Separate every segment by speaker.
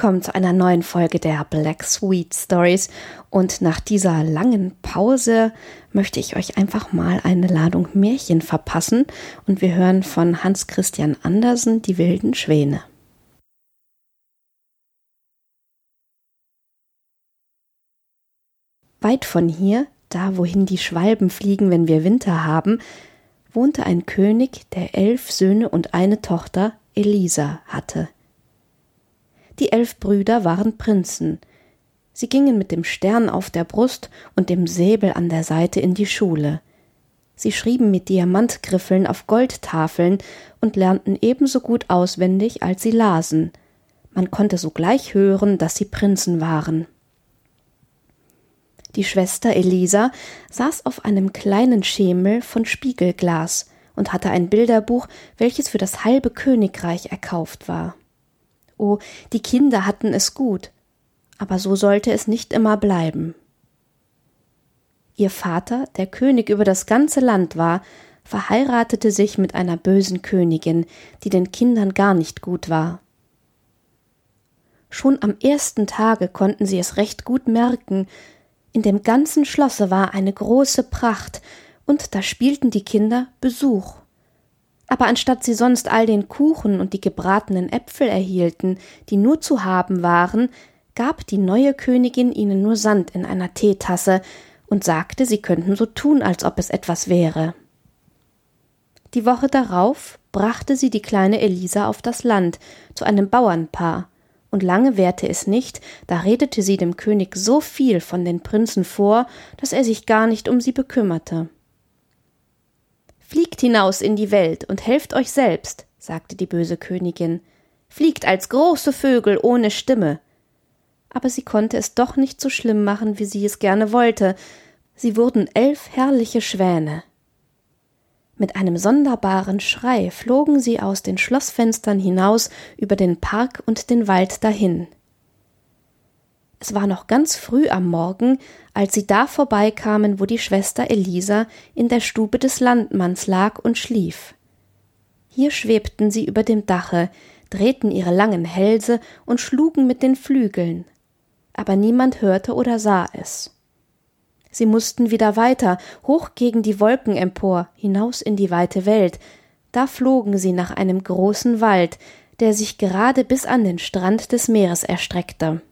Speaker 1: Willkommen zu einer neuen Folge der Black Sweet Stories. Und nach dieser langen Pause möchte ich euch einfach mal eine Ladung Märchen verpassen. Und wir hören von Hans Christian Andersen die wilden Schwäne. Weit von hier, da wohin die Schwalben fliegen, wenn wir Winter haben, wohnte ein König, der elf Söhne und eine Tochter, Elisa, hatte. Die elf Brüder waren Prinzen. Sie gingen mit dem Stern auf der Brust und dem Säbel an der Seite in die Schule. Sie schrieben mit Diamantgriffeln auf Goldtafeln und lernten ebenso gut auswendig, als sie lasen. Man konnte sogleich hören, dass sie Prinzen waren. Die Schwester Elisa saß auf einem kleinen Schemel von Spiegelglas und hatte ein Bilderbuch, welches für das halbe Königreich erkauft war. Oh, die Kinder hatten es gut, aber so sollte es nicht immer bleiben. Ihr Vater, der König über das ganze Land war, verheiratete sich mit einer bösen Königin, die den Kindern gar nicht gut war. Schon am ersten Tage konnten sie es recht gut merken, in dem ganzen Schlosse war eine große Pracht, und da spielten die Kinder Besuch. Aber anstatt sie sonst all den Kuchen und die gebratenen Äpfel erhielten, die nur zu haben waren, gab die neue Königin ihnen nur Sand in einer Teetasse und sagte, sie könnten so tun, als ob es etwas wäre. Die Woche darauf brachte sie die kleine Elisa auf das Land zu einem Bauernpaar, und lange währte es nicht, da redete sie dem König so viel von den Prinzen vor, dass er sich gar nicht um sie bekümmerte. Fliegt hinaus in die Welt und helft euch selbst, sagte die böse Königin. Fliegt als große Vögel ohne Stimme. Aber sie konnte es doch nicht so schlimm machen, wie sie es gerne wollte. Sie wurden elf herrliche Schwäne. Mit einem sonderbaren Schrei flogen sie aus den Schlossfenstern hinaus über den Park und den Wald dahin. Es war noch ganz früh am Morgen, als sie da vorbeikamen, wo die Schwester Elisa in der Stube des Landmanns lag und schlief. Hier schwebten sie über dem Dache, drehten ihre langen Hälse und schlugen mit den Flügeln. Aber niemand hörte oder sah es. Sie mussten wieder weiter, hoch gegen die Wolken empor, hinaus in die weite Welt. Da flogen sie nach einem großen Wald, der sich gerade bis an den Strand des Meeres erstreckte.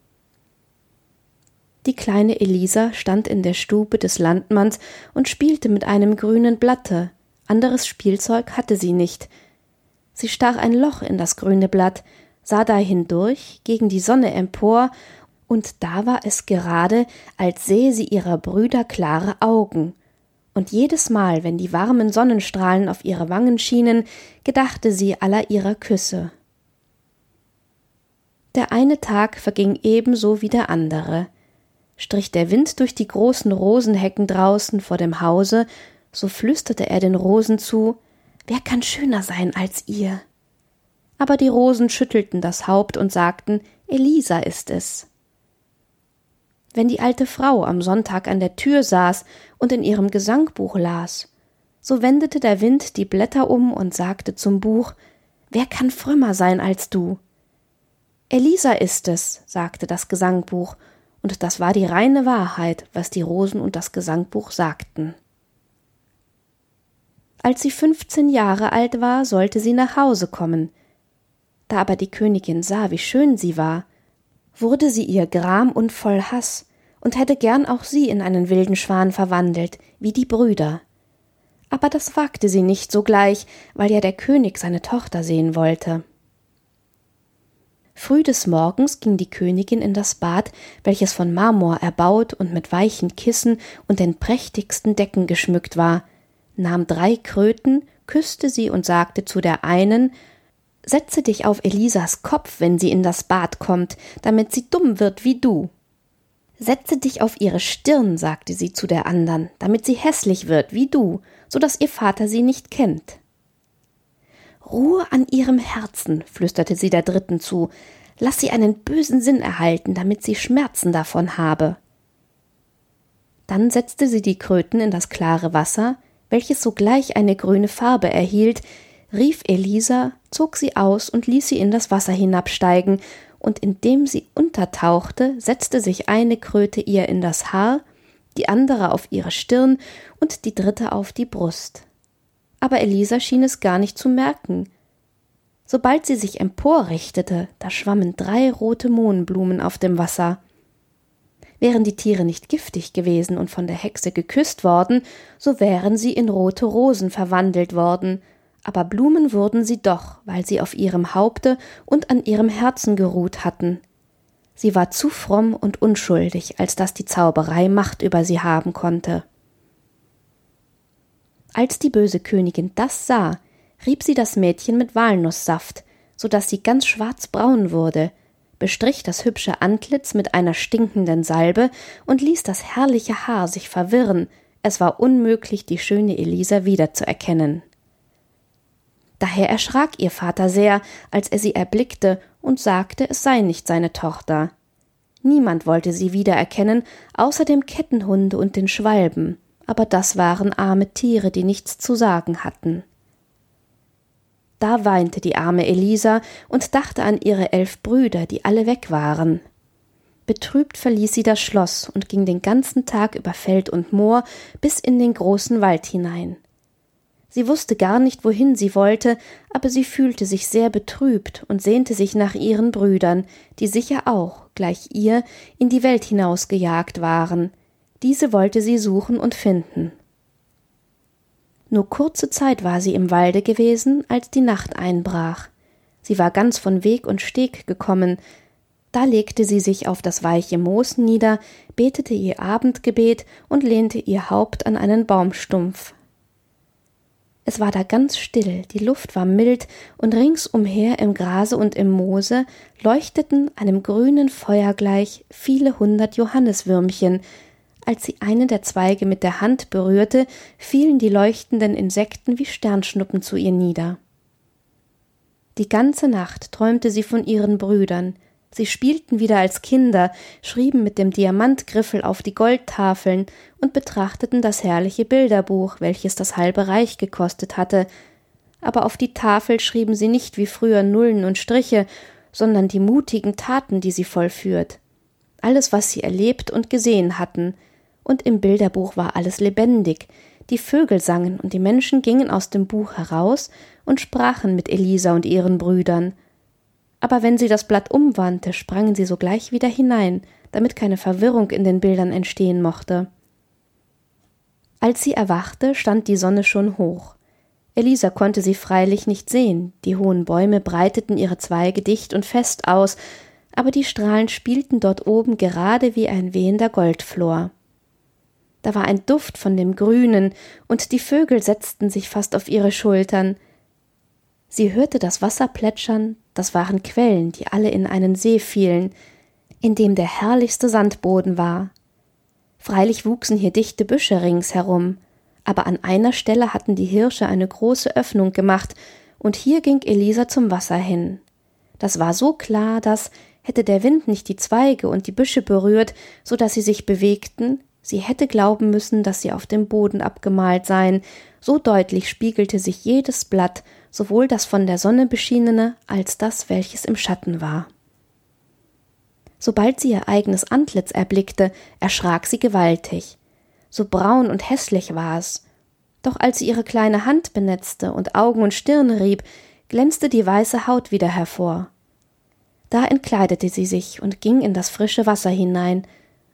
Speaker 1: Die kleine Elisa stand in der Stube des Landmanns und spielte mit einem grünen Blatte. Anderes Spielzeug hatte sie nicht. Sie stach ein Loch in das grüne Blatt, sah da hindurch, gegen die Sonne empor und da war es gerade, als sähe sie ihrer Brüder klare Augen, und jedes Mal, wenn die warmen Sonnenstrahlen auf ihre Wangen schienen, gedachte sie aller ihrer Küsse. Der eine Tag verging ebenso wie der andere. Strich der Wind durch die großen Rosenhecken draußen vor dem Hause, so flüsterte er den Rosen zu, Wer kann schöner sein als ihr? Aber die Rosen schüttelten das Haupt und sagten, Elisa ist es wenn die alte Frau am Sonntag an der Tür saß und in ihrem Gesangbuch las. So wendete der Wind die Blätter um und sagte zum Buch Wer kann frömmer sein als du? Elisa ist es, sagte das Gesangbuch, und das war die reine Wahrheit, was die Rosen und das Gesangbuch sagten. Als sie fünfzehn Jahre alt war, sollte sie nach Hause kommen. Da aber die Königin sah, wie schön sie war, wurde sie ihr gram und voll Hass und hätte gern auch sie in einen wilden Schwan verwandelt, wie die Brüder. Aber das wagte sie nicht sogleich, weil ja der König seine Tochter sehen wollte. Früh des Morgens ging die Königin in das Bad, welches von Marmor erbaut und mit weichen Kissen und den prächtigsten Decken geschmückt war, nahm drei Kröten, küsste sie und sagte zu der einen Setze dich auf Elisas Kopf, wenn sie in das Bad kommt, damit sie dumm wird wie du. Setze dich auf ihre Stirn, sagte sie zu der andern, damit sie hässlich wird wie du, so dass ihr Vater sie nicht kennt. Ruhe an ihrem Herzen, flüsterte sie der dritten zu, lass sie einen bösen Sinn erhalten, damit sie Schmerzen davon habe. Dann setzte sie die Kröten in das klare Wasser, welches sogleich eine grüne Farbe erhielt, rief Elisa, zog sie aus und ließ sie in das Wasser hinabsteigen, und indem sie untertauchte, setzte sich eine Kröte ihr in das Haar, die andere auf ihre Stirn und die dritte auf die Brust. Aber Elisa schien es gar nicht zu merken. Sobald sie sich emporrichtete, da schwammen drei rote Mohnblumen auf dem Wasser. Wären die Tiere nicht giftig gewesen und von der Hexe geküsst worden, so wären sie in rote Rosen verwandelt worden, aber Blumen wurden sie doch, weil sie auf ihrem Haupte und an ihrem Herzen geruht hatten. Sie war zu fromm und unschuldig, als dass die Zauberei Macht über sie haben konnte. Als die böse Königin das sah, rieb sie das Mädchen mit Walnusssaft, so dass sie ganz schwarzbraun wurde, bestrich das hübsche Antlitz mit einer stinkenden Salbe und ließ das herrliche Haar sich verwirren, es war unmöglich, die schöne Elisa wiederzuerkennen. Daher erschrak ihr Vater sehr, als er sie erblickte und sagte, es sei nicht seine Tochter. Niemand wollte sie wiedererkennen, außer dem Kettenhunde und den Schwalben, aber das waren arme Tiere, die nichts zu sagen hatten. Da weinte die arme Elisa und dachte an ihre elf Brüder, die alle weg waren. Betrübt verließ sie das Schloss und ging den ganzen Tag über Feld und Moor bis in den großen Wald hinein. Sie wusste gar nicht, wohin sie wollte, aber sie fühlte sich sehr betrübt und sehnte sich nach ihren Brüdern, die sicher auch, gleich ihr, in die Welt hinausgejagt waren. Diese wollte sie suchen und finden. Nur kurze Zeit war sie im Walde gewesen, als die Nacht einbrach. Sie war ganz von Weg und Steg gekommen. Da legte sie sich auf das weiche Moos nieder, betete ihr Abendgebet und lehnte ihr Haupt an einen Baumstumpf, es war da ganz still, die Luft war mild, und ringsumher im Grase und im Moose leuchteten einem grünen Feuer gleich viele hundert Johanniswürmchen. Als sie einen der Zweige mit der Hand berührte, fielen die leuchtenden Insekten wie Sternschnuppen zu ihr nieder. Die ganze Nacht träumte sie von ihren Brüdern, Sie spielten wieder als Kinder, schrieben mit dem Diamantgriffel auf die Goldtafeln und betrachteten das herrliche Bilderbuch, welches das halbe Reich gekostet hatte, aber auf die Tafel schrieben sie nicht wie früher Nullen und Striche, sondern die mutigen Taten, die sie vollführt. Alles, was sie erlebt und gesehen hatten, und im Bilderbuch war alles lebendig, die Vögel sangen und die Menschen gingen aus dem Buch heraus und sprachen mit Elisa und ihren Brüdern, aber wenn sie das Blatt umwandte, sprangen sie sogleich wieder hinein, damit keine Verwirrung in den Bildern entstehen mochte. Als sie erwachte, stand die Sonne schon hoch. Elisa konnte sie freilich nicht sehen, die hohen Bäume breiteten ihre Zweige dicht und fest aus, aber die Strahlen spielten dort oben gerade wie ein wehender Goldflor. Da war ein Duft von dem Grünen, und die Vögel setzten sich fast auf ihre Schultern. Sie hörte das Wasser plätschern, das waren Quellen, die alle in einen See fielen, in dem der herrlichste Sandboden war. Freilich wuchsen hier dichte Büsche ringsherum, aber an einer Stelle hatten die Hirsche eine große Öffnung gemacht, und hier ging Elisa zum Wasser hin. Das war so klar, dass, hätte der Wind nicht die Zweige und die Büsche berührt, so dass sie sich bewegten, sie hätte glauben müssen, dass sie auf dem Boden abgemalt seien, so deutlich spiegelte sich jedes Blatt sowohl das von der Sonne beschienene als das, welches im Schatten war. Sobald sie ihr eigenes Antlitz erblickte, erschrak sie gewaltig. So braun und hässlich war es. Doch als sie ihre kleine Hand benetzte und Augen und Stirne rieb, glänzte die weiße Haut wieder hervor. Da entkleidete sie sich und ging in das frische Wasser hinein.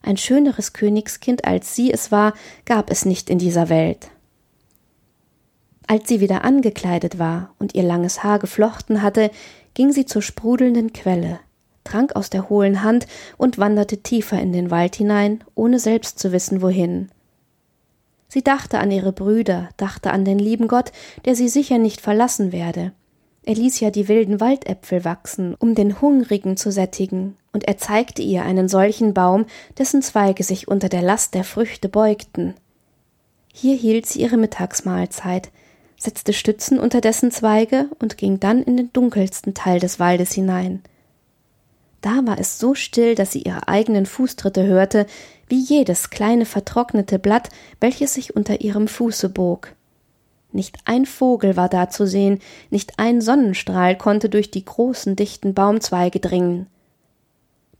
Speaker 1: Ein schöneres Königskind als sie es war, gab es nicht in dieser Welt. Als sie wieder angekleidet war und ihr langes Haar geflochten hatte, ging sie zur sprudelnden Quelle, trank aus der hohlen Hand und wanderte tiefer in den Wald hinein, ohne selbst zu wissen wohin. Sie dachte an ihre Brüder, dachte an den lieben Gott, der sie sicher nicht verlassen werde. Er ließ ja die wilden Waldäpfel wachsen, um den Hungrigen zu sättigen, und er zeigte ihr einen solchen Baum, dessen Zweige sich unter der Last der Früchte beugten. Hier hielt sie ihre Mittagsmahlzeit, setzte Stützen unter dessen Zweige und ging dann in den dunkelsten Teil des Waldes hinein. Da war es so still, dass sie ihre eigenen Fußtritte hörte, wie jedes kleine vertrocknete Blatt, welches sich unter ihrem Fuße bog. Nicht ein Vogel war da zu sehen, nicht ein Sonnenstrahl konnte durch die großen dichten Baumzweige dringen.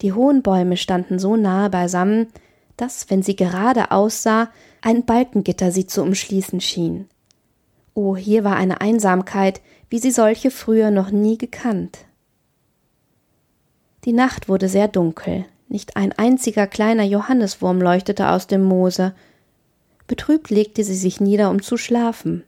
Speaker 1: Die hohen Bäume standen so nahe beisammen, dass, wenn sie gerade aussah, ein Balkengitter sie zu umschließen schien. Oh, hier war eine Einsamkeit, wie sie solche früher noch nie gekannt. Die Nacht wurde sehr dunkel, nicht ein einziger kleiner Johanneswurm leuchtete aus dem Moose. Betrübt legte sie sich nieder, um zu schlafen.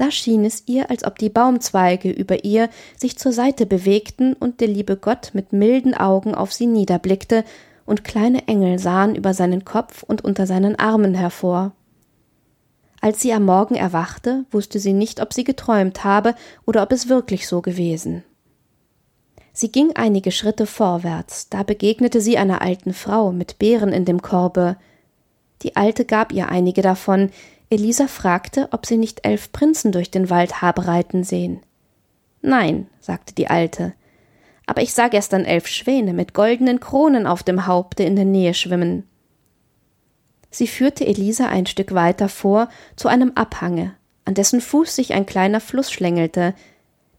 Speaker 1: Da schien es ihr, als ob die Baumzweige über ihr sich zur Seite bewegten und der liebe Gott mit milden Augen auf sie niederblickte, und kleine Engel sahen über seinen Kopf und unter seinen Armen hervor. Als sie am Morgen erwachte, wusste sie nicht, ob sie geträumt habe oder ob es wirklich so gewesen. Sie ging einige Schritte vorwärts, da begegnete sie einer alten Frau mit Beeren in dem Korbe. Die Alte gab ihr einige davon. Elisa fragte, ob sie nicht elf Prinzen durch den Wald habe reiten sehen. Nein, sagte die Alte, aber ich sah gestern elf Schwäne mit goldenen Kronen auf dem Haupte in der Nähe schwimmen. Sie führte Elisa ein Stück weiter vor zu einem Abhange, an dessen Fuß sich ein kleiner Fluss schlängelte.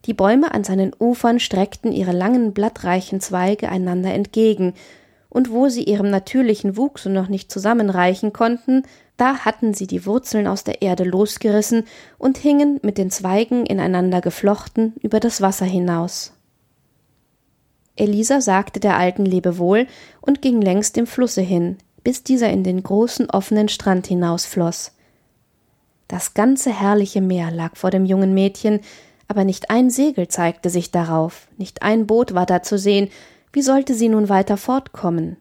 Speaker 1: Die Bäume an seinen Ufern streckten ihre langen, blattreichen Zweige einander entgegen, und wo sie ihrem natürlichen Wuchse noch nicht zusammenreichen konnten, da hatten sie die Wurzeln aus der Erde losgerissen und hingen mit den Zweigen ineinander geflochten über das Wasser hinaus. Elisa sagte der alten Lebewohl und ging längs dem Flusse hin, bis dieser in den großen offenen Strand hinausfloß. Das ganze herrliche Meer lag vor dem jungen Mädchen, aber nicht ein Segel zeigte sich darauf, nicht ein Boot war da zu sehen, wie sollte sie nun weiter fortkommen?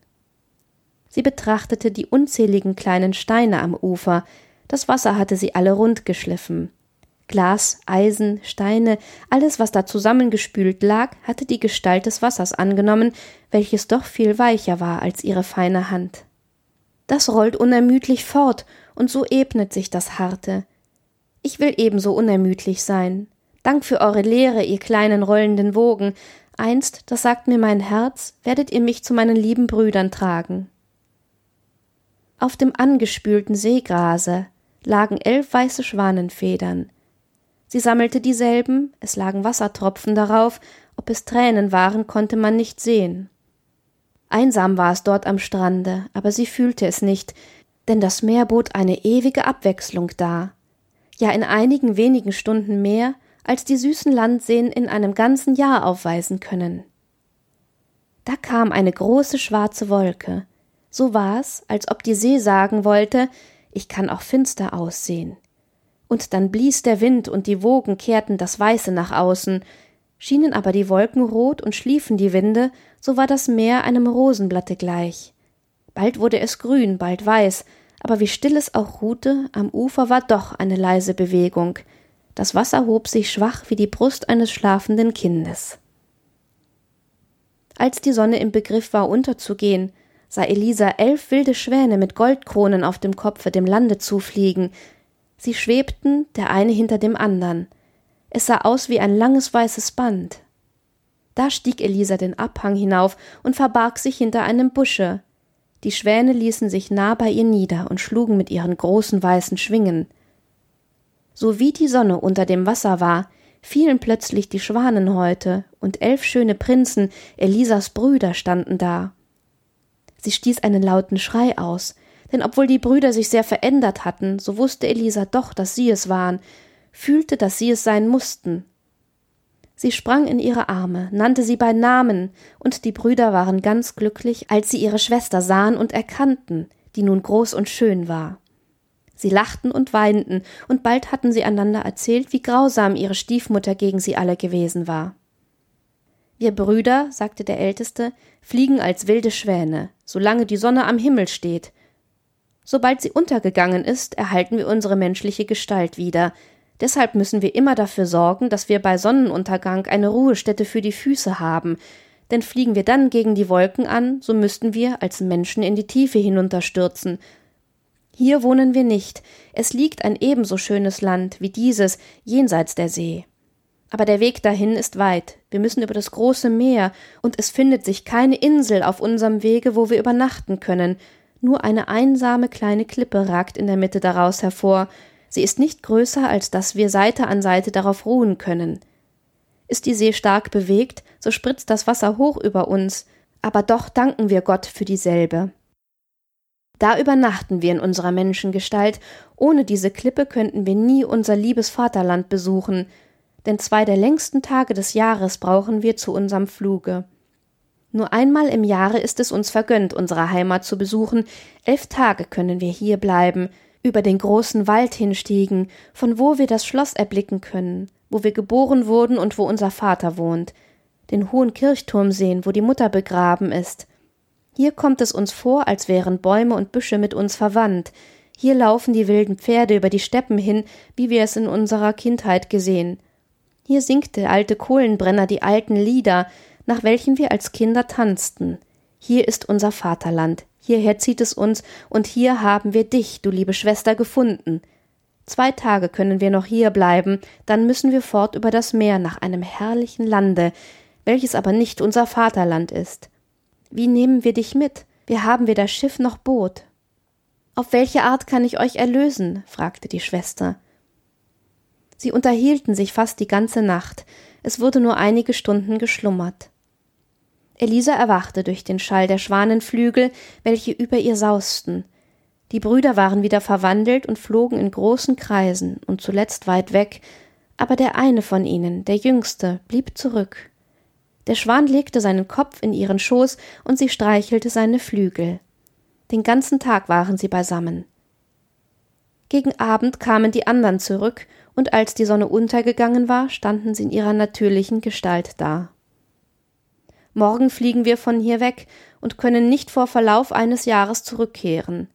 Speaker 1: Sie betrachtete die unzähligen kleinen Steine am Ufer, das Wasser hatte sie alle rund geschliffen. Glas, Eisen, Steine, alles, was da zusammengespült lag, hatte die Gestalt des Wassers angenommen, welches doch viel weicher war als ihre feine Hand das rollt unermüdlich fort, und so ebnet sich das Harte. Ich will ebenso unermüdlich sein. Dank für eure Lehre, ihr kleinen rollenden Wogen. Einst, das sagt mir mein Herz, werdet ihr mich zu meinen lieben Brüdern tragen. Auf dem angespülten Seegrase lagen elf weiße Schwanenfedern. Sie sammelte dieselben, es lagen Wassertropfen darauf, ob es Tränen waren, konnte man nicht sehen. Einsam war es dort am Strande, aber sie fühlte es nicht, denn das Meer bot eine ewige Abwechslung dar. Ja, in einigen wenigen Stunden mehr, als die süßen Landseen in einem ganzen Jahr aufweisen können. Da kam eine große schwarze Wolke. So war's, als ob die See sagen wollte, ich kann auch finster aussehen. Und dann blies der Wind und die Wogen kehrten das Weiße nach außen, Schienen aber die Wolken rot und schliefen die Winde, so war das Meer einem Rosenblatte gleich. Bald wurde es grün, bald weiß, aber wie still es auch ruhte, am Ufer war doch eine leise Bewegung. Das Wasser hob sich schwach wie die Brust eines schlafenden Kindes. Als die Sonne im Begriff war unterzugehen, sah Elisa elf wilde Schwäne mit Goldkronen auf dem Kopfe dem Lande zufliegen. Sie schwebten, der eine hinter dem andern. Es sah aus wie ein langes weißes Band. Da stieg Elisa den Abhang hinauf und verbarg sich hinter einem Busche. Die Schwäne ließen sich nah bei ihr nieder und schlugen mit ihren großen weißen Schwingen. So wie die Sonne unter dem Wasser war, fielen plötzlich die Schwanenhäute, und elf schöne Prinzen, Elisas Brüder, standen da. Sie stieß einen lauten Schrei aus, denn obwohl die Brüder sich sehr verändert hatten, so wusste Elisa doch, dass sie es waren, fühlte, dass sie es sein mussten. Sie sprang in ihre Arme, nannte sie bei Namen, und die Brüder waren ganz glücklich, als sie ihre Schwester sahen und erkannten, die nun groß und schön war. Sie lachten und weinten, und bald hatten sie einander erzählt, wie grausam ihre Stiefmutter gegen sie alle gewesen war. Wir Brüder, sagte der Älteste, fliegen als wilde Schwäne, solange die Sonne am Himmel steht. Sobald sie untergegangen ist, erhalten wir unsere menschliche Gestalt wieder, Deshalb müssen wir immer dafür sorgen, dass wir bei Sonnenuntergang eine Ruhestätte für die Füße haben, denn fliegen wir dann gegen die Wolken an, so müssten wir als Menschen in die Tiefe hinunterstürzen. Hier wohnen wir nicht, es liegt ein ebenso schönes Land wie dieses jenseits der See. Aber der Weg dahin ist weit, wir müssen über das große Meer, und es findet sich keine Insel auf unserem Wege, wo wir übernachten können, nur eine einsame kleine Klippe ragt in der Mitte daraus hervor, Sie ist nicht größer, als dass wir Seite an Seite darauf ruhen können. Ist die See stark bewegt, so spritzt das Wasser hoch über uns, aber doch danken wir Gott für dieselbe. Da übernachten wir in unserer Menschengestalt, ohne diese Klippe könnten wir nie unser liebes Vaterland besuchen, denn zwei der längsten Tage des Jahres brauchen wir zu unserem Fluge. Nur einmal im Jahre ist es uns vergönnt, unsere Heimat zu besuchen, elf Tage können wir hier bleiben, über den großen Wald hinstiegen, von wo wir das Schloss erblicken können, wo wir geboren wurden und wo unser Vater wohnt, den hohen Kirchturm sehen, wo die Mutter begraben ist. Hier kommt es uns vor, als wären Bäume und Büsche mit uns verwandt, hier laufen die wilden Pferde über die Steppen hin, wie wir es in unserer Kindheit gesehen. Hier singt der alte Kohlenbrenner die alten Lieder, nach welchen wir als Kinder tanzten. Hier ist unser Vaterland, hierher zieht es uns, und hier haben wir dich, du liebe Schwester, gefunden. Zwei Tage können wir noch hier bleiben, dann müssen wir fort über das Meer nach einem herrlichen Lande, welches aber nicht unser Vaterland ist. Wie nehmen wir dich mit? Wir haben weder Schiff noch Boot. Auf welche Art kann ich euch erlösen? fragte die Schwester. Sie unterhielten sich fast die ganze Nacht, es wurde nur einige Stunden geschlummert. Elisa erwachte durch den Schall der Schwanenflügel, welche über ihr sausten. Die Brüder waren wieder verwandelt und flogen in großen Kreisen und zuletzt weit weg, aber der eine von ihnen, der jüngste, blieb zurück. Der Schwan legte seinen Kopf in ihren Schoß und sie streichelte seine Flügel. Den ganzen Tag waren sie beisammen. Gegen Abend kamen die anderen zurück, und als die Sonne untergegangen war, standen sie in ihrer natürlichen Gestalt da. Morgen fliegen wir von hier weg und können nicht vor Verlauf eines Jahres zurückkehren.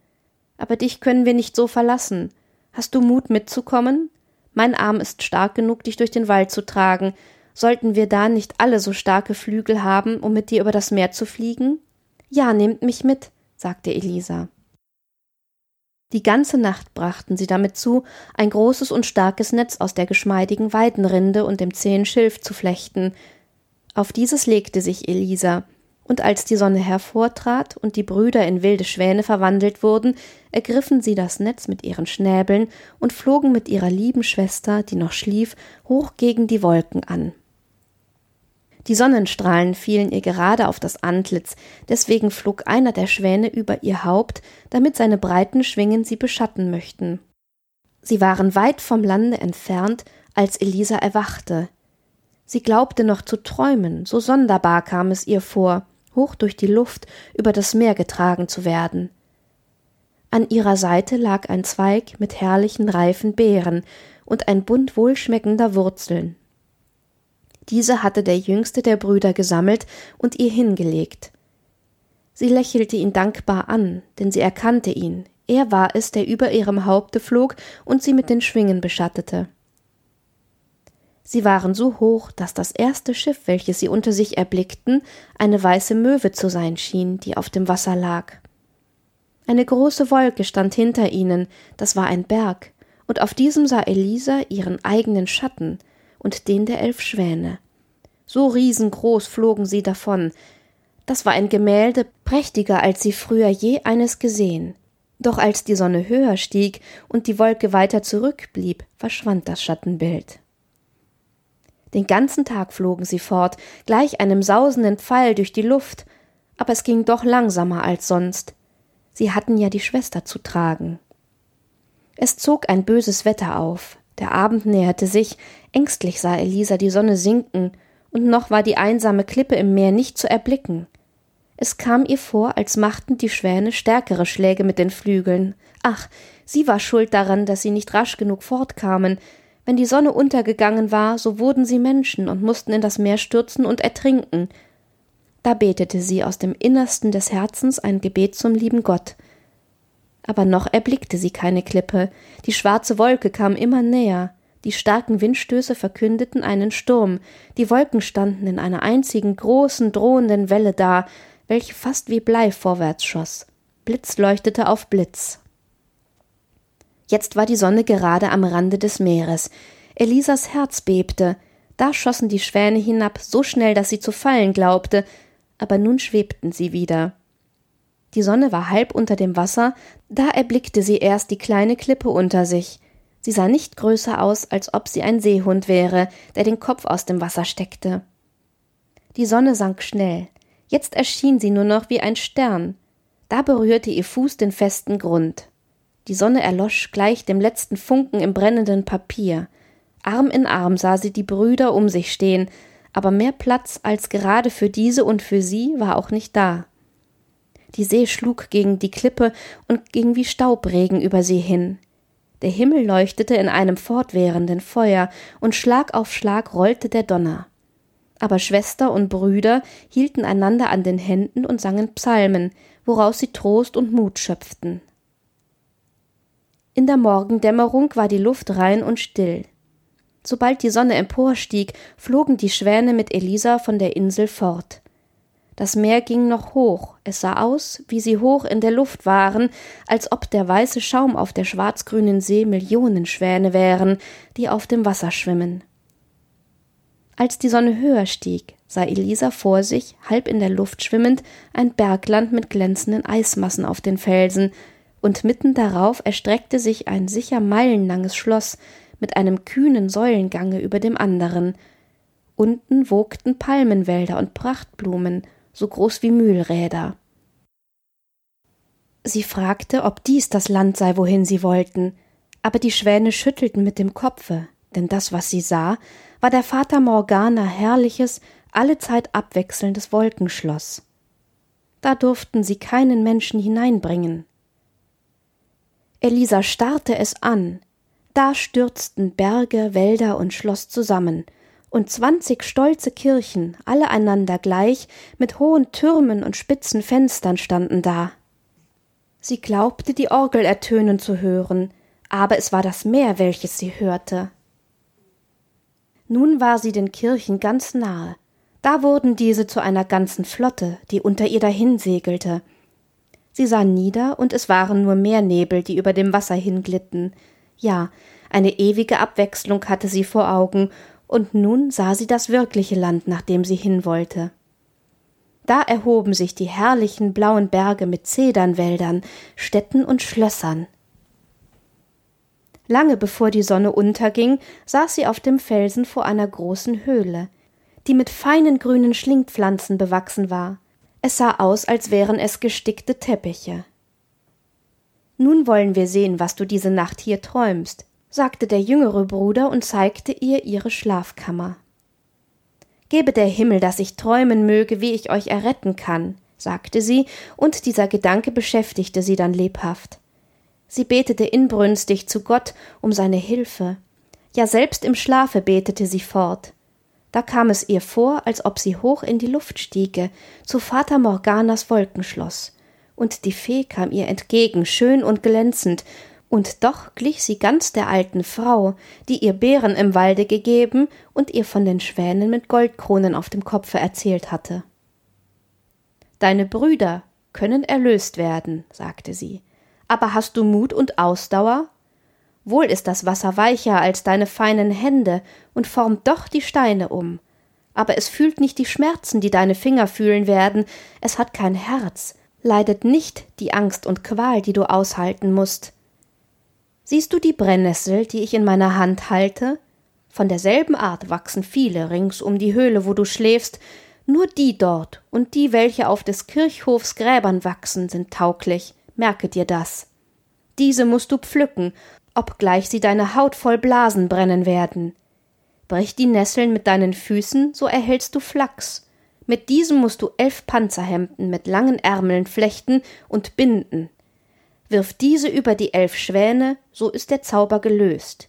Speaker 1: Aber dich können wir nicht so verlassen. Hast du Mut mitzukommen? Mein Arm ist stark genug, dich durch den Wald zu tragen. Sollten wir da nicht alle so starke Flügel haben, um mit dir über das Meer zu fliegen? Ja, nehmt mich mit, sagte Elisa. Die ganze Nacht brachten sie damit zu, ein großes und starkes Netz aus der geschmeidigen Weidenrinde und dem zähen Schilf zu flechten, auf dieses legte sich Elisa, und als die Sonne hervortrat und die Brüder in wilde Schwäne verwandelt wurden, ergriffen sie das Netz mit ihren Schnäbeln und flogen mit ihrer lieben Schwester, die noch schlief, hoch gegen die Wolken an. Die Sonnenstrahlen fielen ihr gerade auf das Antlitz, deswegen flog einer der Schwäne über ihr Haupt, damit seine breiten Schwingen sie beschatten möchten. Sie waren weit vom Lande entfernt, als Elisa erwachte. Sie glaubte noch zu träumen, so sonderbar kam es ihr vor, hoch durch die Luft über das Meer getragen zu werden. An ihrer Seite lag ein Zweig mit herrlichen reifen Beeren und ein Bund wohlschmeckender Wurzeln. Diese hatte der jüngste der Brüder gesammelt und ihr hingelegt. Sie lächelte ihn dankbar an, denn sie erkannte ihn, er war es, der über ihrem Haupte flog und sie mit den Schwingen beschattete. Sie waren so hoch, dass das erste Schiff, welches sie unter sich erblickten, eine weiße Möwe zu sein schien, die auf dem Wasser lag. Eine große Wolke stand hinter ihnen, das war ein Berg, und auf diesem sah Elisa ihren eigenen Schatten und den der elf Schwäne. So riesengroß flogen sie davon. Das war ein Gemälde, prächtiger als sie früher je eines gesehen. Doch als die Sonne höher stieg und die Wolke weiter zurückblieb, verschwand das Schattenbild. Den ganzen Tag flogen sie fort, gleich einem sausenden Pfeil durch die Luft, aber es ging doch langsamer als sonst. Sie hatten ja die Schwester zu tragen. Es zog ein böses Wetter auf, der Abend näherte sich, ängstlich sah Elisa die Sonne sinken, und noch war die einsame Klippe im Meer nicht zu erblicken. Es kam ihr vor, als machten die Schwäne stärkere Schläge mit den Flügeln. Ach, sie war schuld daran, dass sie nicht rasch genug fortkamen, wenn die Sonne untergegangen war, so wurden sie Menschen und mussten in das Meer stürzen und ertrinken. Da betete sie aus dem Innersten des Herzens ein Gebet zum lieben Gott. Aber noch erblickte sie keine Klippe, die schwarze Wolke kam immer näher, die starken Windstöße verkündeten einen Sturm, die Wolken standen in einer einzigen großen, drohenden Welle da, welche fast wie Blei vorwärts schoss. Blitz leuchtete auf Blitz. Jetzt war die Sonne gerade am Rande des Meeres. Elisas Herz bebte. Da schossen die Schwäne hinab, so schnell, dass sie zu fallen glaubte, aber nun schwebten sie wieder. Die Sonne war halb unter dem Wasser, da erblickte sie erst die kleine Klippe unter sich. Sie sah nicht größer aus, als ob sie ein Seehund wäre, der den Kopf aus dem Wasser steckte. Die Sonne sank schnell. Jetzt erschien sie nur noch wie ein Stern. Da berührte ihr Fuß den festen Grund. Die Sonne erlosch gleich dem letzten Funken im brennenden Papier. Arm in Arm sah sie die Brüder um sich stehen, aber mehr Platz als gerade für diese und für sie war auch nicht da. Die See schlug gegen die Klippe und ging wie Staubregen über sie hin. Der Himmel leuchtete in einem fortwährenden Feuer, und Schlag auf Schlag rollte der Donner. Aber Schwester und Brüder hielten einander an den Händen und sangen Psalmen, woraus sie Trost und Mut schöpften. In der Morgendämmerung war die Luft rein und still. Sobald die Sonne emporstieg, flogen die Schwäne mit Elisa von der Insel fort. Das Meer ging noch hoch, es sah aus, wie sie hoch in der Luft waren, als ob der weiße Schaum auf der schwarzgrünen See Millionen Schwäne wären, die auf dem Wasser schwimmen. Als die Sonne höher stieg, sah Elisa vor sich, halb in der Luft schwimmend, ein Bergland mit glänzenden Eismassen auf den Felsen, und mitten darauf erstreckte sich ein sicher meilenlanges Schloss mit einem kühnen Säulengange über dem anderen. Unten wogten Palmenwälder und Prachtblumen, so groß wie Mühlräder. Sie fragte, ob dies das Land sei, wohin sie wollten, aber die Schwäne schüttelten mit dem Kopfe, denn das, was sie sah, war der Vater Morgana herrliches, allezeit abwechselndes Wolkenschloss. Da durften sie keinen Menschen hineinbringen. Elisa starrte es an. Da stürzten Berge, Wälder und Schloss zusammen, und zwanzig stolze Kirchen, alle einander gleich, mit hohen Türmen und spitzen Fenstern standen da. Sie glaubte, die Orgel ertönen zu hören, aber es war das Meer, welches sie hörte. Nun war sie den Kirchen ganz nahe. Da wurden diese zu einer ganzen Flotte, die unter ihr dahinsegelte. Sie sah nieder, und es waren nur Meernebel, die über dem Wasser hinglitten. Ja, eine ewige Abwechslung hatte sie vor Augen, und nun sah sie das wirkliche Land, nach dem sie hin wollte. Da erhoben sich die herrlichen blauen Berge mit Zedernwäldern, Städten und Schlössern. Lange bevor die Sonne unterging, saß sie auf dem Felsen vor einer großen Höhle, die mit feinen grünen Schlingpflanzen bewachsen war. Es sah aus, als wären es gestickte Teppiche. Nun wollen wir sehen, was du diese Nacht hier träumst, sagte der jüngere Bruder und zeigte ihr ihre Schlafkammer. Gebe der Himmel, dass ich träumen möge, wie ich euch erretten kann, sagte sie, und dieser Gedanke beschäftigte sie dann lebhaft. Sie betete inbrünstig zu Gott um seine Hilfe. Ja, selbst im Schlafe betete sie fort. Da kam es ihr vor, als ob sie hoch in die Luft stiege, zu Vater Morganas Wolkenschloss. Und die Fee kam ihr entgegen, schön und glänzend, und doch glich sie ganz der alten Frau, die ihr Beeren im Walde gegeben und ihr von den Schwänen mit Goldkronen auf dem Kopfe erzählt hatte. Deine Brüder können erlöst werden, sagte sie, aber hast du Mut und Ausdauer? Wohl ist das Wasser weicher als deine feinen Hände und formt doch die Steine um, aber es fühlt nicht die Schmerzen, die deine Finger fühlen werden, es hat kein Herz, leidet nicht die Angst und Qual, die du aushalten musst. Siehst du die Brennnessel, die ich in meiner Hand halte? Von derselben Art wachsen viele rings um die Höhle, wo du schläfst, nur die dort und die, welche auf des Kirchhofs Gräbern wachsen, sind tauglich, merke dir das. Diese musst du pflücken, obgleich sie deine Haut voll Blasen brennen werden. Brich die Nesseln mit deinen Füßen, so erhältst du Flachs. Mit diesem musst du elf Panzerhemden mit langen Ärmeln flechten und binden. Wirf diese über die elf Schwäne, so ist der Zauber gelöst.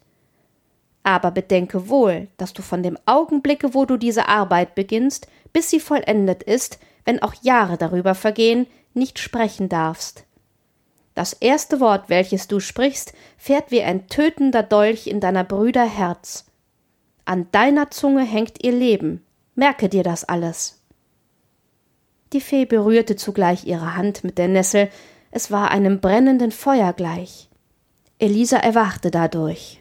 Speaker 1: Aber bedenke wohl, dass du von dem Augenblicke, wo du diese Arbeit beginnst, bis sie vollendet ist, wenn auch Jahre darüber vergehen, nicht sprechen darfst. Das erste Wort, welches du sprichst, fährt wie ein tötender Dolch in deiner Brüder Herz. An deiner Zunge hängt ihr Leben. Merke dir das alles. Die Fee berührte zugleich ihre Hand mit der Nessel, es war einem brennenden Feuer gleich. Elisa erwachte dadurch.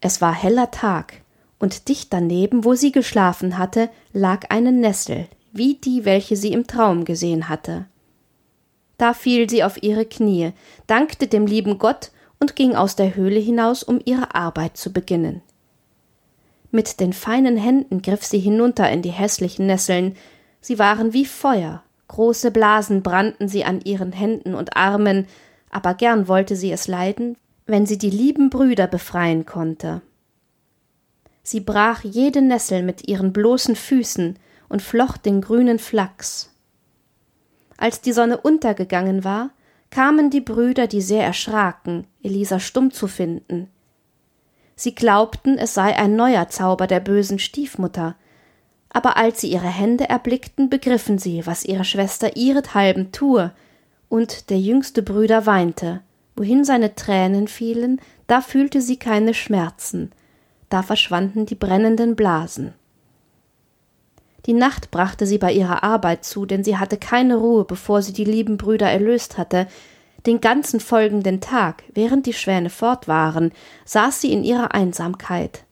Speaker 1: Es war heller Tag, und dicht daneben, wo sie geschlafen hatte, lag eine Nessel, wie die, welche sie im Traum gesehen hatte. Da fiel sie auf ihre Knie, dankte dem lieben Gott und ging aus der Höhle hinaus, um ihre Arbeit zu beginnen. Mit den feinen Händen griff sie hinunter in die hässlichen Nesseln, Sie waren wie Feuer, große Blasen brannten sie an ihren Händen und Armen, aber gern wollte sie es leiden, wenn sie die lieben Brüder befreien konnte. Sie brach jede Nessel mit ihren bloßen Füßen und flocht den grünen Flachs. Als die Sonne untergegangen war, kamen die Brüder, die sehr erschraken, Elisa stumm zu finden. Sie glaubten, es sei ein neuer Zauber der bösen Stiefmutter, aber als sie ihre Hände erblickten, begriffen sie, was ihre Schwester ihrethalben tue, und der jüngste Brüder weinte, wohin seine Tränen fielen, da fühlte sie keine Schmerzen, da verschwanden die brennenden Blasen. Die Nacht brachte sie bei ihrer Arbeit zu, denn sie hatte keine Ruhe, bevor sie die lieben Brüder erlöst hatte. Den ganzen folgenden Tag, während die Schwäne fort waren, saß sie in ihrer Einsamkeit.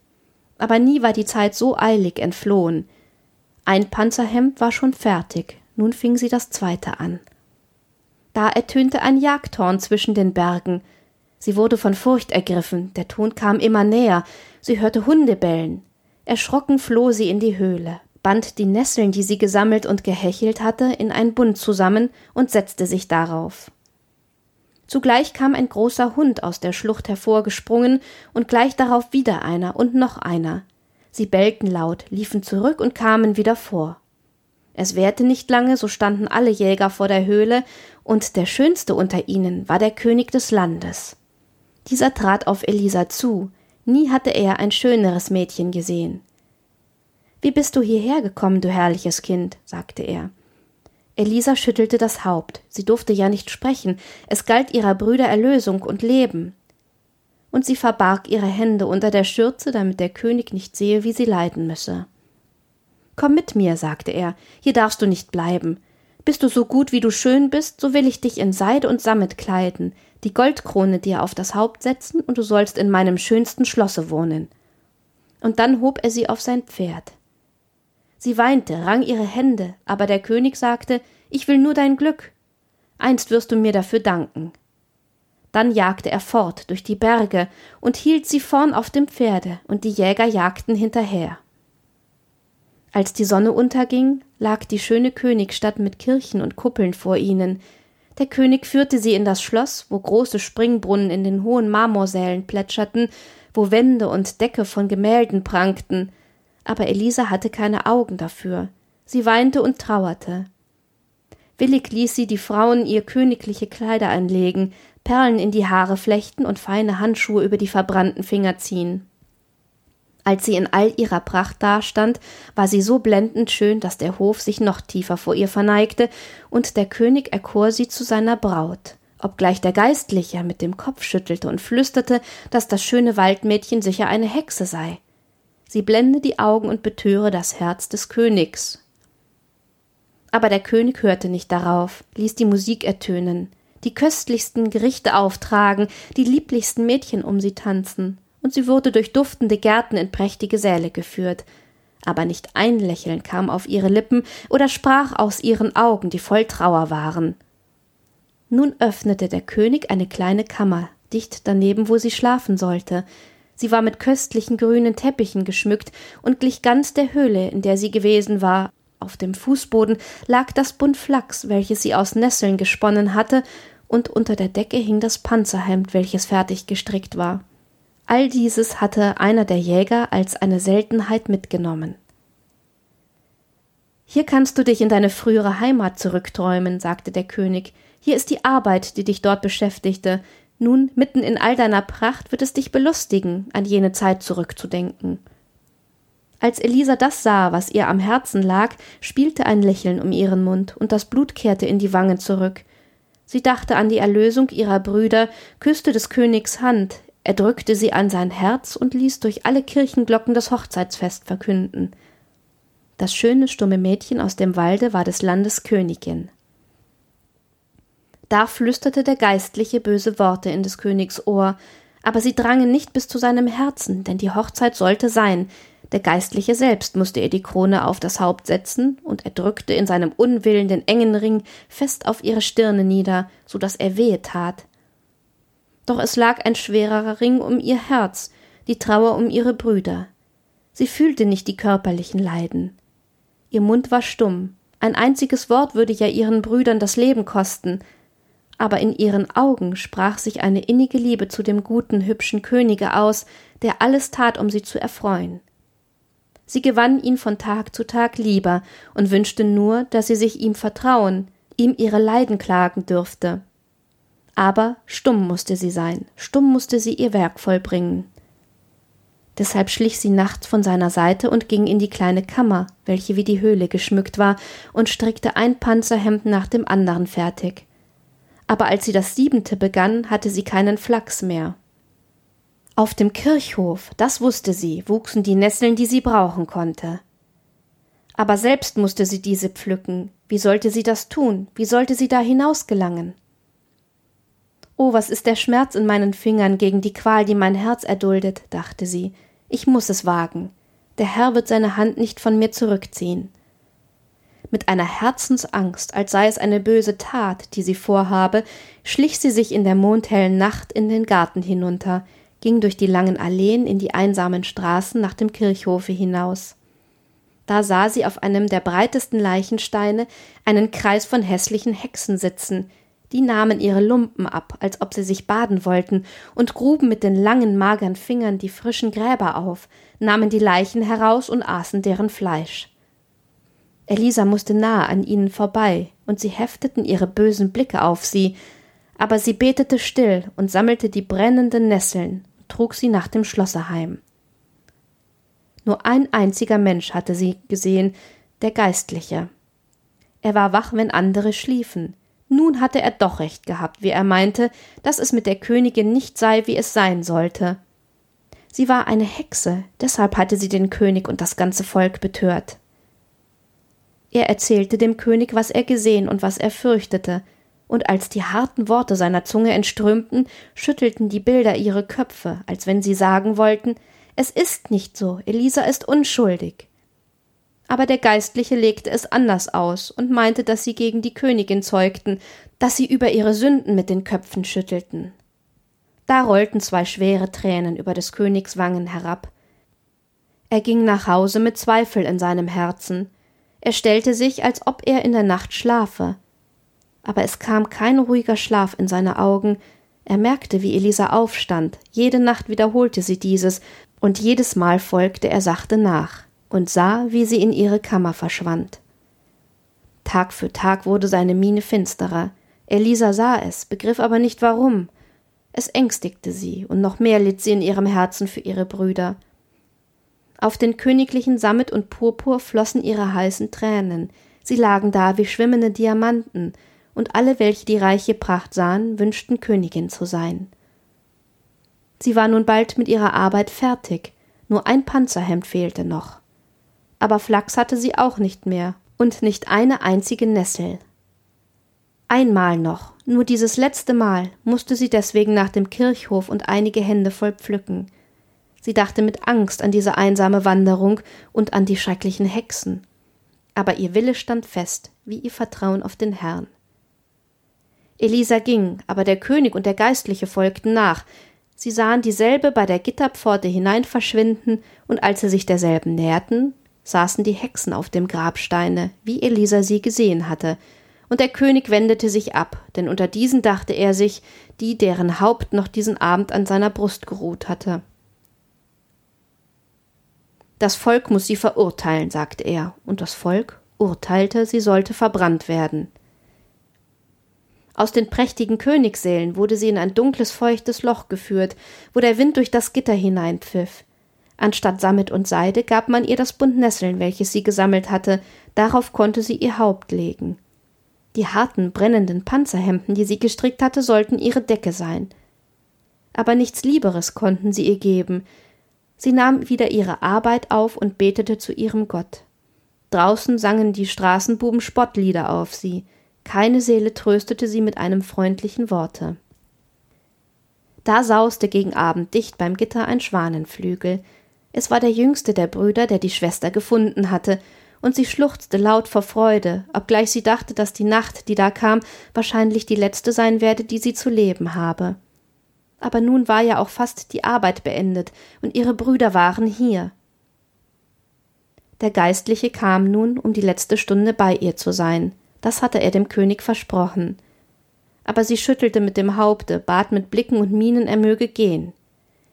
Speaker 1: Aber nie war die Zeit so eilig entflohen. Ein Panzerhemd war schon fertig, nun fing sie das zweite an. Da ertönte ein Jagdhorn zwischen den Bergen. Sie wurde von Furcht ergriffen, der Ton kam immer näher, sie hörte Hunde bellen. Erschrocken floh sie in die Höhle band die Nesseln, die sie gesammelt und gehechelt hatte, in ein Bund zusammen und setzte sich darauf. Zugleich kam ein großer Hund aus der Schlucht hervorgesprungen und gleich darauf wieder einer und noch einer. Sie bellten laut, liefen zurück und kamen wieder vor. Es währte nicht lange, so standen alle Jäger vor der Höhle, und der schönste unter ihnen war der König des Landes. Dieser trat auf Elisa zu, nie hatte er ein schöneres Mädchen gesehen. Wie bist du hierher gekommen, du herrliches Kind? sagte er. Elisa schüttelte das Haupt. Sie durfte ja nicht sprechen. Es galt ihrer Brüder Erlösung und Leben. Und sie verbarg ihre Hände unter der Schürze, damit der König nicht sehe, wie sie leiden müsse. Komm mit mir, sagte er. Hier darfst du nicht bleiben. Bist du so gut, wie du schön bist, so will ich dich in Seide und Sammet kleiden, die Goldkrone dir auf das Haupt setzen, und du sollst in meinem schönsten Schlosse wohnen. Und dann hob er sie auf sein Pferd. Sie weinte, rang ihre Hände, aber der König sagte Ich will nur dein Glück. Einst wirst du mir dafür danken. Dann jagte er fort durch die Berge und hielt sie vorn auf dem Pferde, und die Jäger jagten hinterher. Als die Sonne unterging, lag die schöne Königsstadt mit Kirchen und Kuppeln vor ihnen. Der König führte sie in das Schloss, wo große Springbrunnen in den hohen Marmorsälen plätscherten, wo Wände und Decke von Gemälden prangten, aber Elisa hatte keine Augen dafür. Sie weinte und trauerte. Willig ließ sie die Frauen ihr königliche Kleider anlegen, Perlen in die Haare flechten und feine Handschuhe über die verbrannten Finger ziehen. Als sie in all ihrer Pracht dastand, war sie so blendend schön, dass der Hof sich noch tiefer vor ihr verneigte, und der König erkor sie zu seiner Braut, obgleich der Geistliche mit dem Kopf schüttelte und flüsterte, dass das schöne Waldmädchen sicher eine Hexe sei sie blende die Augen und betöre das Herz des Königs. Aber der König hörte nicht darauf, ließ die Musik ertönen, die köstlichsten Gerichte auftragen, die lieblichsten Mädchen um sie tanzen, und sie wurde durch duftende Gärten in prächtige Säle geführt, aber nicht ein Lächeln kam auf ihre Lippen oder sprach aus ihren Augen, die voll Trauer waren. Nun öffnete der König eine kleine Kammer, dicht daneben, wo sie schlafen sollte, Sie war mit köstlichen grünen Teppichen geschmückt und glich ganz der Höhle, in der sie gewesen war. Auf dem Fußboden lag das Bund Flachs, welches sie aus Nesseln gesponnen hatte, und unter der Decke hing das Panzerhemd, welches fertig gestrickt war. All dieses hatte einer der Jäger als eine Seltenheit mitgenommen. Hier kannst du dich in deine frühere Heimat zurückträumen, sagte der König. Hier ist die Arbeit, die dich dort beschäftigte. Nun, mitten in all deiner Pracht wird es dich belustigen, an jene Zeit zurückzudenken. Als Elisa das sah, was ihr am Herzen lag, spielte ein Lächeln um ihren Mund, und das Blut kehrte in die Wangen zurück. Sie dachte an die Erlösung ihrer Brüder, küsste des Königs Hand, er drückte sie an sein Herz und ließ durch alle Kirchenglocken das Hochzeitsfest verkünden. Das schöne, stumme Mädchen aus dem Walde war des Landes Königin. Da flüsterte der Geistliche böse Worte in des Königs Ohr, aber sie drangen nicht bis zu seinem Herzen, denn die Hochzeit sollte sein, der Geistliche selbst musste ihr die Krone auf das Haupt setzen, und er drückte in seinem Unwillen den engen Ring fest auf ihre Stirne nieder, so dass er wehe tat. Doch es lag ein schwererer Ring um ihr Herz, die Trauer um ihre Brüder. Sie fühlte nicht die körperlichen Leiden. Ihr Mund war stumm, Ein einziges Wort würde ja ihren Brüdern das Leben kosten, aber in ihren Augen sprach sich eine innige Liebe zu dem guten, hübschen Könige aus, der alles tat, um sie zu erfreuen. Sie gewann ihn von Tag zu Tag lieber und wünschte nur, dass sie sich ihm vertrauen, ihm ihre Leiden klagen dürfte. Aber stumm musste sie sein, stumm musste sie ihr Werk vollbringen. Deshalb schlich sie nachts von seiner Seite und ging in die kleine Kammer, welche wie die Höhle geschmückt war, und strickte ein Panzerhemd nach dem anderen fertig. Aber als sie das siebente begann, hatte sie keinen Flachs mehr. Auf dem Kirchhof, das wusste sie, wuchsen die Nesseln, die sie brauchen konnte. Aber selbst musste sie diese pflücken. Wie sollte sie das tun? Wie sollte sie da hinausgelangen? Oh, was ist der Schmerz in meinen Fingern gegen die Qual, die mein Herz erduldet, dachte sie. Ich muss es wagen. Der Herr wird seine Hand nicht von mir zurückziehen. Mit einer Herzensangst, als sei es eine böse Tat, die sie vorhabe, schlich sie sich in der mondhellen Nacht in den Garten hinunter, ging durch die langen Alleen in die einsamen Straßen nach dem Kirchhofe hinaus. Da sah sie auf einem der breitesten Leichensteine einen Kreis von hässlichen Hexen sitzen, die nahmen ihre Lumpen ab, als ob sie sich baden wollten, und gruben mit den langen, magern Fingern die frischen Gräber auf, nahmen die Leichen heraus und aßen deren Fleisch. Elisa musste nahe an ihnen vorbei, und sie hefteten ihre bösen Blicke auf sie, aber sie betete still und sammelte die brennenden Nesseln trug sie nach dem Schlosse heim. Nur ein einziger Mensch hatte sie gesehen, der Geistliche. Er war wach, wenn andere schliefen, nun hatte er doch recht gehabt, wie er meinte, dass es mit der Königin nicht sei, wie es sein sollte. Sie war eine Hexe, deshalb hatte sie den König und das ganze Volk betört. Er erzählte dem König, was er gesehen und was er fürchtete, und als die harten Worte seiner Zunge entströmten, schüttelten die Bilder ihre Köpfe, als wenn sie sagen wollten, es ist nicht so, Elisa ist unschuldig aber der Geistliche legte es anders aus und meinte, dass sie gegen die Königin zeugten, dass sie über ihre Sünden mit den Köpfen schüttelten. Da rollten zwei schwere Tränen über des Königs Wangen herab. Er ging nach Hause mit Zweifel in seinem Herzen. Er stellte sich, als ob er in der Nacht schlafe. Aber es kam kein ruhiger Schlaf in seine Augen. Er merkte, wie Elisa aufstand. Jede Nacht wiederholte sie dieses, und jedes Mal folgte er sachte nach und sah, wie sie in ihre Kammer verschwand. Tag für Tag wurde seine Miene finsterer. Elisa sah es, begriff aber nicht warum. Es ängstigte sie, und noch mehr litt sie in ihrem Herzen für ihre Brüder. Auf den königlichen Sammet und Purpur flossen ihre heißen Tränen, sie lagen da wie schwimmende Diamanten, und alle, welche die reiche Pracht sahen, wünschten Königin zu sein. Sie war nun bald mit ihrer Arbeit fertig, nur ein Panzerhemd fehlte noch aber Flachs hatte sie auch nicht mehr und nicht eine einzige Nessel. Einmal noch, nur dieses letzte Mal, musste sie deswegen nach dem Kirchhof und einige Hände voll pflücken. Sie dachte mit Angst an diese einsame Wanderung und an die schrecklichen Hexen. Aber ihr Wille stand fest, wie ihr Vertrauen auf den Herrn. Elisa ging, aber der König und der Geistliche folgten nach. Sie sahen dieselbe bei der Gitterpforte hinein verschwinden, und als sie sich derselben näherten, saßen die Hexen auf dem Grabsteine, wie Elisa sie gesehen hatte, und der König wendete sich ab, denn unter diesen dachte er sich, die, deren Haupt noch diesen Abend an seiner Brust geruht hatte. Das Volk muss sie verurteilen, sagte er, und das Volk urteilte, sie sollte verbrannt werden. Aus den prächtigen Königssälen wurde sie in ein dunkles, feuchtes Loch geführt, wo der Wind durch das Gitter hineinpfiff. Anstatt Sammet und Seide gab man ihr das Bund Nesseln, welches sie gesammelt hatte, darauf konnte sie ihr Haupt legen. Die harten, brennenden Panzerhemden, die sie gestrickt hatte, sollten ihre Decke sein. Aber nichts Lieberes konnten sie ihr geben. Sie nahm wieder ihre Arbeit auf und betete zu ihrem Gott. Draußen sangen die Straßenbuben Spottlieder auf sie. Keine Seele tröstete sie mit einem freundlichen Worte. Da sauste gegen Abend dicht beim Gitter ein Schwanenflügel. Es war der jüngste der Brüder, der die Schwester gefunden hatte, und sie schluchzte laut vor Freude, obgleich sie dachte, dass die Nacht, die da kam, wahrscheinlich die letzte sein werde, die sie zu leben habe. Aber nun war ja auch fast die Arbeit beendet, und ihre Brüder waren hier. Der Geistliche kam nun, um die letzte Stunde bei ihr zu sein. Das hatte er dem König versprochen. Aber sie schüttelte mit dem Haupte, bat mit Blicken und Mienen, er möge gehen.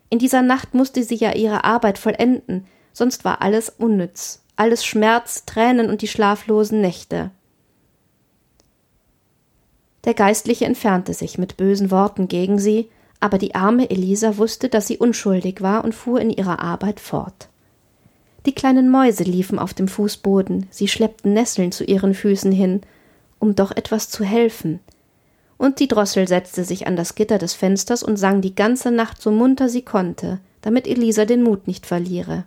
Speaker 1: In dieser Nacht musste sie ja ihre Arbeit vollenden, sonst war alles unnütz, alles Schmerz, Tränen und die schlaflosen Nächte. Der Geistliche entfernte sich mit bösen Worten gegen sie, aber die arme Elisa wusste, dass sie unschuldig war und fuhr in ihrer Arbeit fort. Die kleinen Mäuse liefen auf dem Fußboden, sie schleppten Nesseln zu ihren Füßen hin, um doch etwas zu helfen. Und die Drossel setzte sich an das Gitter des Fensters und sang die ganze Nacht so munter sie konnte, damit Elisa den Mut nicht verliere.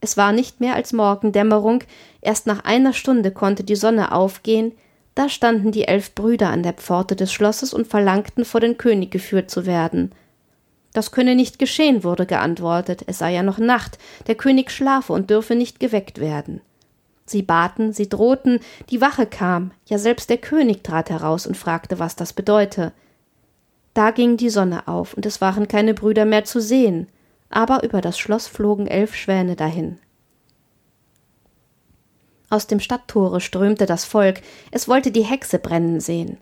Speaker 1: Es war nicht mehr als Morgendämmerung, erst nach einer Stunde konnte die Sonne aufgehen, da standen die elf Brüder an der Pforte des Schlosses und verlangten, vor den König geführt zu werden. Das könne nicht geschehen, wurde geantwortet, es sei ja noch Nacht, der König schlafe und dürfe nicht geweckt werden. Sie baten, sie drohten, die Wache kam, ja selbst der König trat heraus und fragte, was das bedeute. Da ging die Sonne auf, und es waren keine Brüder mehr zu sehen, aber über das Schloss flogen elf Schwäne dahin. Aus dem Stadttore strömte das Volk, es wollte die Hexe brennen sehen.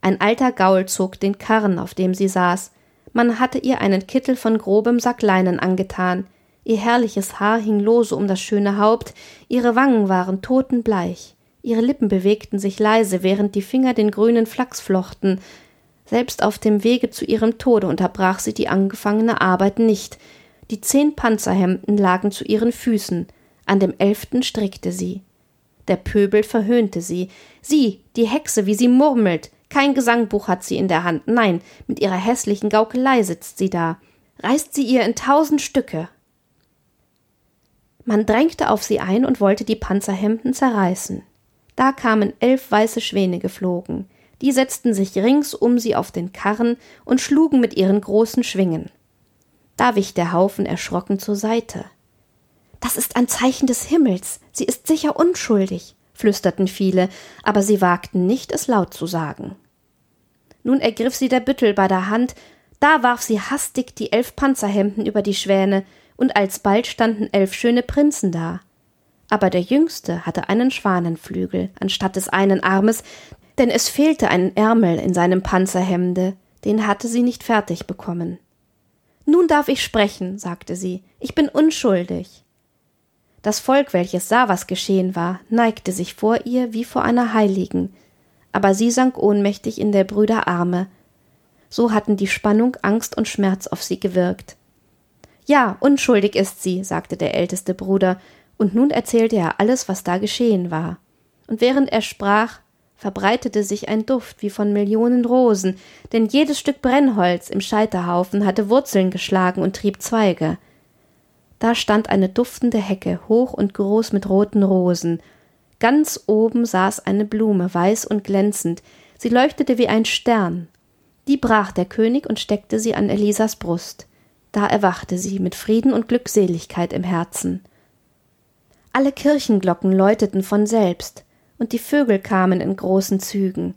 Speaker 1: Ein alter Gaul zog den Karren, auf dem sie saß. Man hatte ihr einen Kittel von grobem Sackleinen angetan. Ihr herrliches Haar hing lose um das schöne Haupt, ihre Wangen waren totenbleich. Ihre Lippen bewegten sich leise, während die Finger den grünen Flachs flochten. Selbst auf dem Wege zu ihrem Tode unterbrach sie die angefangene Arbeit nicht. Die zehn Panzerhemden lagen zu ihren Füßen. An dem elften strickte sie. Der Pöbel verhöhnte sie. Sie, die Hexe, wie sie murmelt. Kein Gesangbuch hat sie in der Hand. Nein, mit ihrer hässlichen Gaukelei sitzt sie da. Reißt sie ihr in tausend Stücke. Man drängte auf sie ein und wollte die Panzerhemden zerreißen. Da kamen elf weiße Schwäne geflogen. Die setzten sich rings um sie auf den Karren und schlugen mit ihren großen Schwingen. Da wich der Haufen erschrocken zur Seite. Das ist ein Zeichen des Himmels. Sie ist sicher unschuldig, flüsterten viele, aber sie wagten nicht, es laut zu sagen. Nun ergriff sie der Büttel bei der Hand, da warf sie hastig die elf Panzerhemden über die Schwäne, und alsbald standen elf schöne Prinzen da. Aber der jüngste hatte einen Schwanenflügel anstatt des einen Armes, denn es fehlte ein Ärmel in seinem Panzerhemde, den hatte sie nicht fertig bekommen. Nun darf ich sprechen, sagte sie, ich bin unschuldig. Das Volk, welches sah, was geschehen war, neigte sich vor ihr wie vor einer Heiligen, aber sie sank ohnmächtig in der Brüder Arme. So hatten die Spannung, Angst und Schmerz auf sie gewirkt. Ja, unschuldig ist sie, sagte der älteste Bruder, und nun erzählte er alles, was da geschehen war. Und während er sprach, verbreitete sich ein Duft wie von Millionen Rosen, denn jedes Stück Brennholz im Scheiterhaufen hatte Wurzeln geschlagen und trieb Zweige. Da stand eine duftende Hecke, hoch und groß mit roten Rosen. Ganz oben saß eine Blume, weiß und glänzend, sie leuchtete wie ein Stern. Die brach der König und steckte sie an Elisas Brust. Da erwachte sie mit Frieden und Glückseligkeit im Herzen. Alle Kirchenglocken läuteten von selbst, und die Vögel kamen in großen Zügen.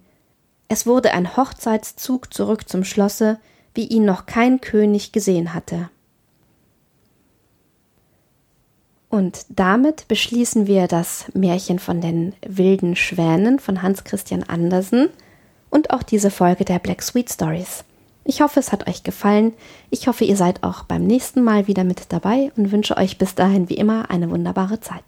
Speaker 1: Es wurde ein Hochzeitszug zurück zum Schlosse, wie ihn noch kein König gesehen hatte. Und damit beschließen wir das Märchen von den wilden Schwänen von Hans Christian Andersen und auch diese Folge der Black Sweet Stories. Ich hoffe, es hat euch gefallen. Ich hoffe, ihr seid auch beim nächsten Mal wieder mit dabei und wünsche euch bis dahin wie immer eine wunderbare Zeit.